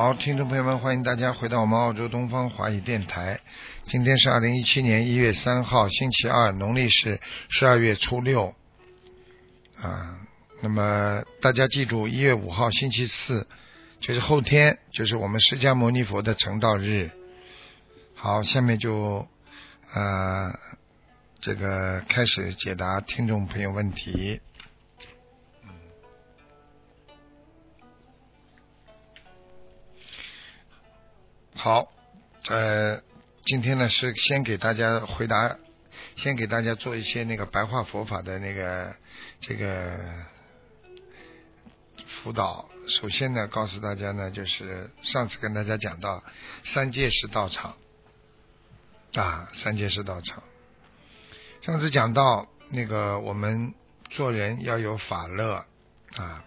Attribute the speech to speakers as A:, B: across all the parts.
A: 好，听众朋友们，欢迎大家回到我们澳洲东方华语电台。今天是二零一七年一月三号，星期二，农历是十二月初六。啊，那么大家记住，一月五号星期四，就是后天，就是我们释迦牟尼佛的成道日。好，下面就啊，这个开始解答听众朋友问题。好，呃，今天呢是先给大家回答，先给大家做一些那个白话佛法的那个这个辅导。首先呢，告诉大家呢，就是上次跟大家讲到三界是道场啊，三界是道场。上次讲到那个我们做人要有法乐啊，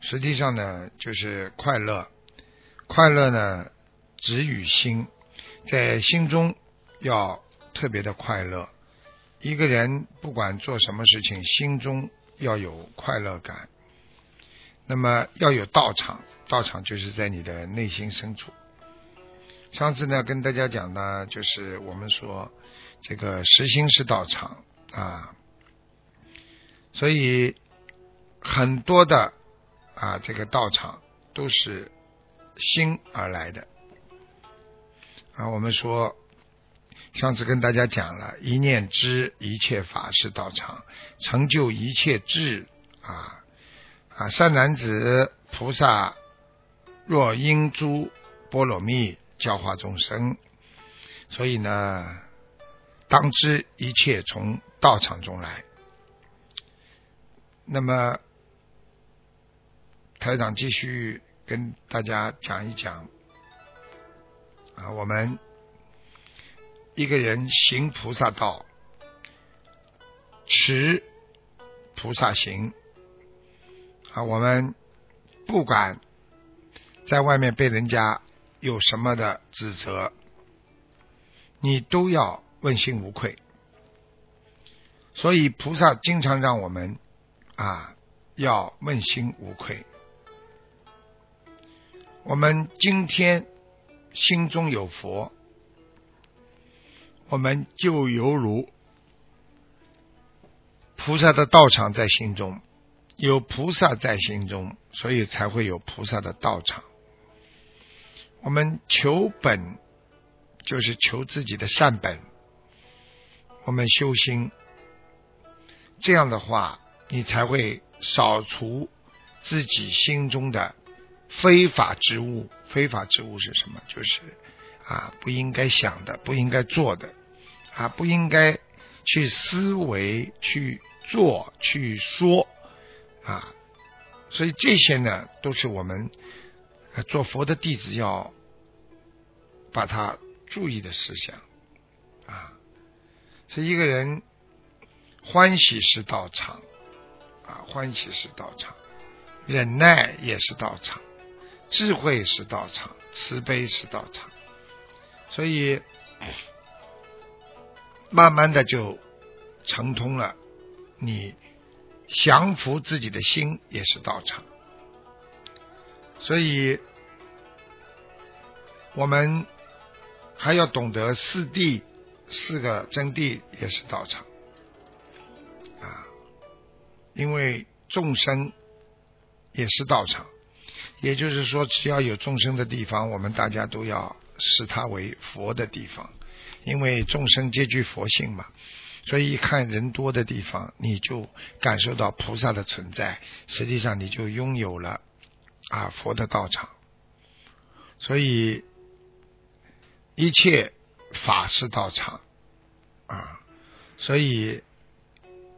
A: 实际上呢就是快乐，快乐呢。止与心，在心中要特别的快乐。一个人不管做什么事情，心中要有快乐感。那么要有道场，道场就是在你的内心深处。上次呢，跟大家讲呢，就是我们说这个实心是道场啊，所以很多的啊这个道场都是心而来的。啊，我们说，上次跟大家讲了，一念知一切法是道场，成就一切智啊啊！善男子菩萨若应诸波罗蜜教化众生，所以呢，当知一切从道场中来。那么，台长继续跟大家讲一讲。啊，我们一个人行菩萨道，持菩萨行啊，我们不管在外面被人家有什么的指责，你都要问心无愧。所以菩萨经常让我们啊要问心无愧。我们今天。心中有佛，我们就犹如菩萨的道场在心中，有菩萨在心中，所以才会有菩萨的道场。我们求本，就是求自己的善本。我们修心，这样的话，你才会扫除自己心中的。非法之物，非法之物是什么？就是啊，不应该想的，不应该做的，啊，不应该去思维、去做、去说啊。所以这些呢，都是我们做佛的弟子要把它注意的事项啊。是一个人欢喜是道场啊，欢喜是道场，忍耐也是道场。智慧是道场，慈悲是道场，所以 慢慢的就成通了。你降服自己的心也是道场，所以我们还要懂得四谛，四个真谛也是道场啊，因为众生也是道场。也就是说，只要有众生的地方，我们大家都要视它为佛的地方，因为众生皆具佛性嘛。所以，一看人多的地方，你就感受到菩萨的存在，实际上你就拥有了啊佛的道场。所以，一切法是道场啊。所以，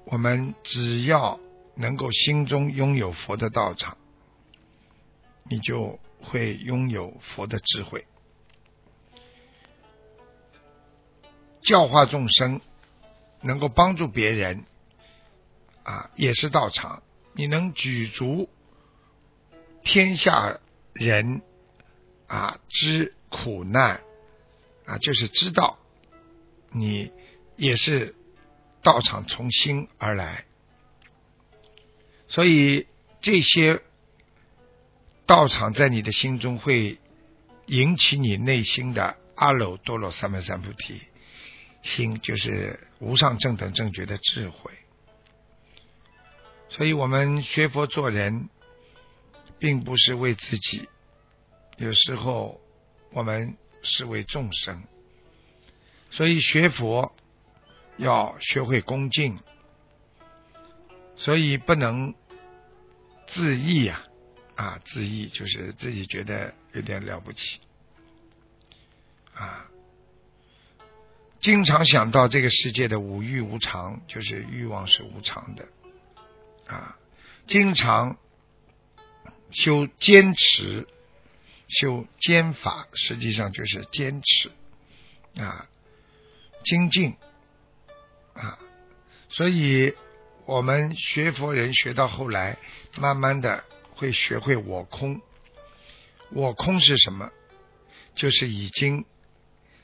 A: 我们只要能够心中拥有佛的道场。你就会拥有佛的智慧，教化众生，能够帮助别人，啊，也是道场。你能举足天下人啊之苦难啊，就是知道你也是道场从心而来，所以这些道场在你的心中会引起你内心的阿耨多罗三藐三菩提心，就是无上正等正觉的智慧。所以我们学佛做人，并不是为自己，有时候我们是为众生。所以学佛要学会恭敬，所以不能自义呀，啊，自意就是自己觉得有点了不起，啊，经常想到这个世界的无欲无常，就是欲望是无常的。啊，经常修坚持，修坚法，实际上就是坚持啊，精进啊，所以我们学佛人学到后来，慢慢的会学会我空。我空是什么？就是已经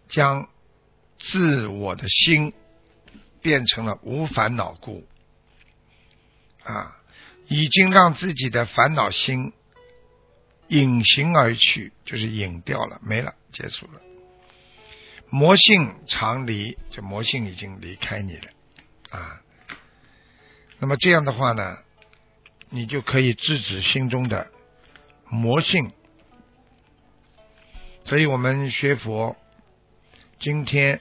A: 将自我的心变成了无烦恼故。啊，已经让自己的烦恼心隐形而去，就是隐掉了，没了，结束了。魔性常离，这魔性已经离开你了啊。那么这样的话呢，你就可以制止心中的魔性。所以我们学佛，今天。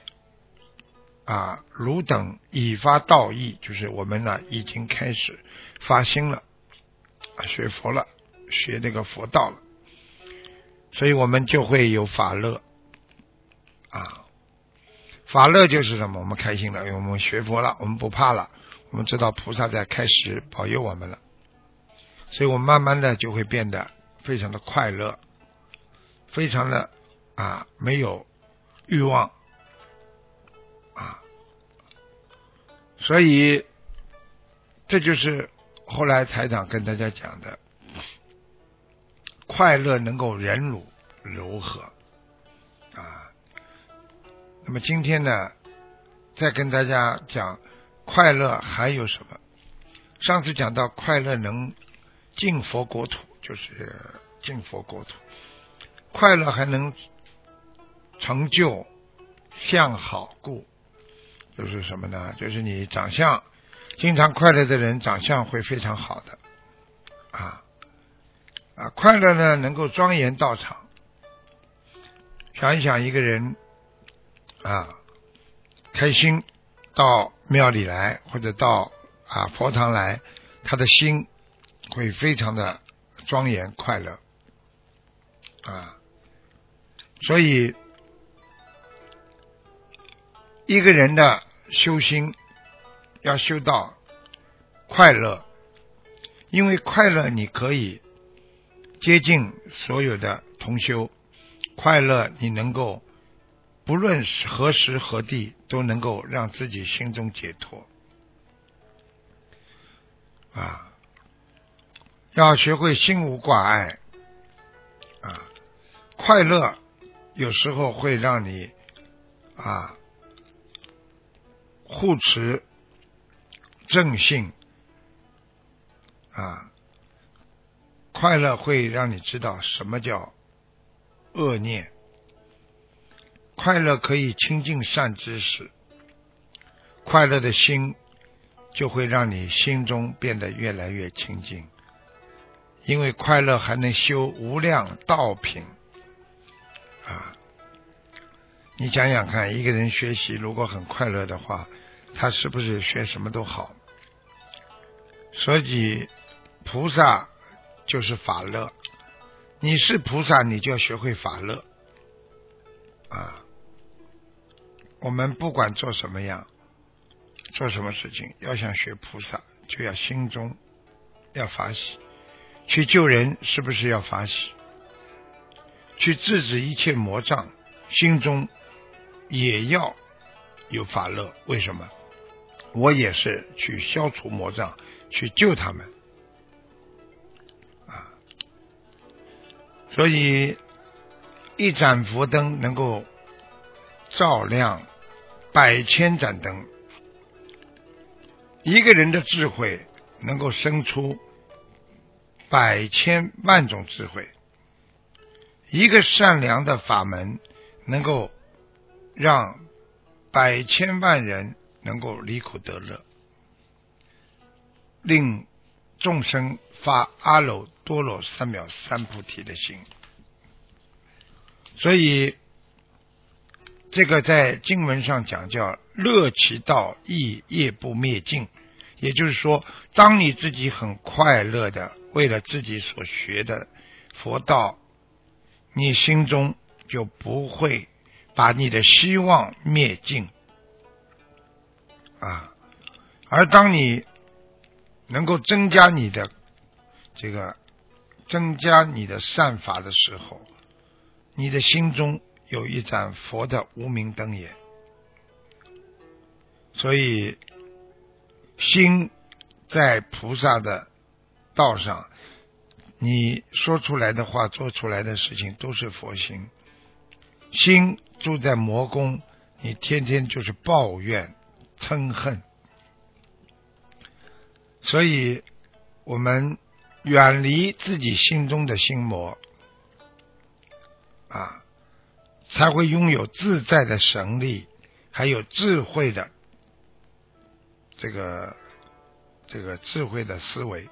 A: 啊，汝等已发道义，就是我们呢已经开始发心了，学佛了，学这个佛道了，所以我们就会有法乐啊。法乐就是什么？我们开心了，因为我们学佛了，我们不怕了，我们知道菩萨在开始保佑我们了，所以我慢慢的就会变得非常的快乐，非常的啊没有欲望。啊，所以这就是后来财长跟大家讲的，快乐能够忍辱柔和啊。那么今天呢，再跟大家讲快乐还有什么？上次讲到快乐能进佛国土，就是进佛国土，快乐还能成就向好故。就是什么呢？就是你长相经常快乐的人，长相会非常好的啊啊！快乐呢，能够庄严道场。想一想，一个人啊，开心到庙里来，或者到啊佛堂来，他的心会非常的庄严快乐啊。所以一个人的。修心要修到快乐，因为快乐你可以接近所有的同修，快乐你能够不论何时何地都能够让自己心中解脱啊！要学会心无挂碍啊！快乐有时候会让你啊。护持正性啊，快乐会让你知道什么叫恶念。快乐可以亲近善知识，快乐的心就会让你心中变得越来越清净，因为快乐还能修无量道品啊。你想想看，一个人学习如果很快乐的话，他是不是学什么都好？所以菩萨就是法乐。你是菩萨，你就要学会法乐啊！我们不管做什么样，做什么事情，要想学菩萨，就要心中要法喜。去救人，是不是要法喜？去制止一切魔障，心中也要有法乐。为什么？我也是去消除魔障，去救他们啊！所以一盏佛灯能够照亮百千盏灯，一个人的智慧能够生出百千万种智慧，一个善良的法门能够让百千万人。能够离苦得乐，令众生发阿耨多罗三藐三菩提的心。所以，这个在经文上讲叫“乐其道，亦业不灭尽”。也就是说，当你自己很快乐的为了自己所学的佛道，你心中就不会把你的希望灭尽。啊，而当你能够增加你的这个增加你的善法的时候，你的心中有一盏佛的无名灯也。所以，心在菩萨的道上，你说出来的话、做出来的事情都是佛心。心住在魔宫，你天天就是抱怨。嗔恨，所以我们远离自己心中的心魔啊，才会拥有自在的神力，还有智慧的这个这个智慧的思维。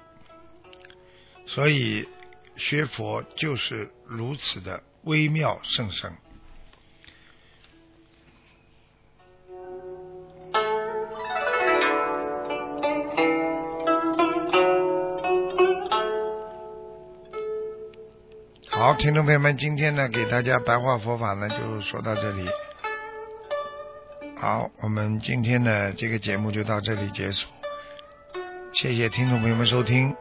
A: 所以学佛就是如此的微妙甚深。好，听众朋友们，今天呢，给大家白话佛法呢，就说到这里。好，我们今天的这个节目就到这里结束，谢谢听众朋友们收听。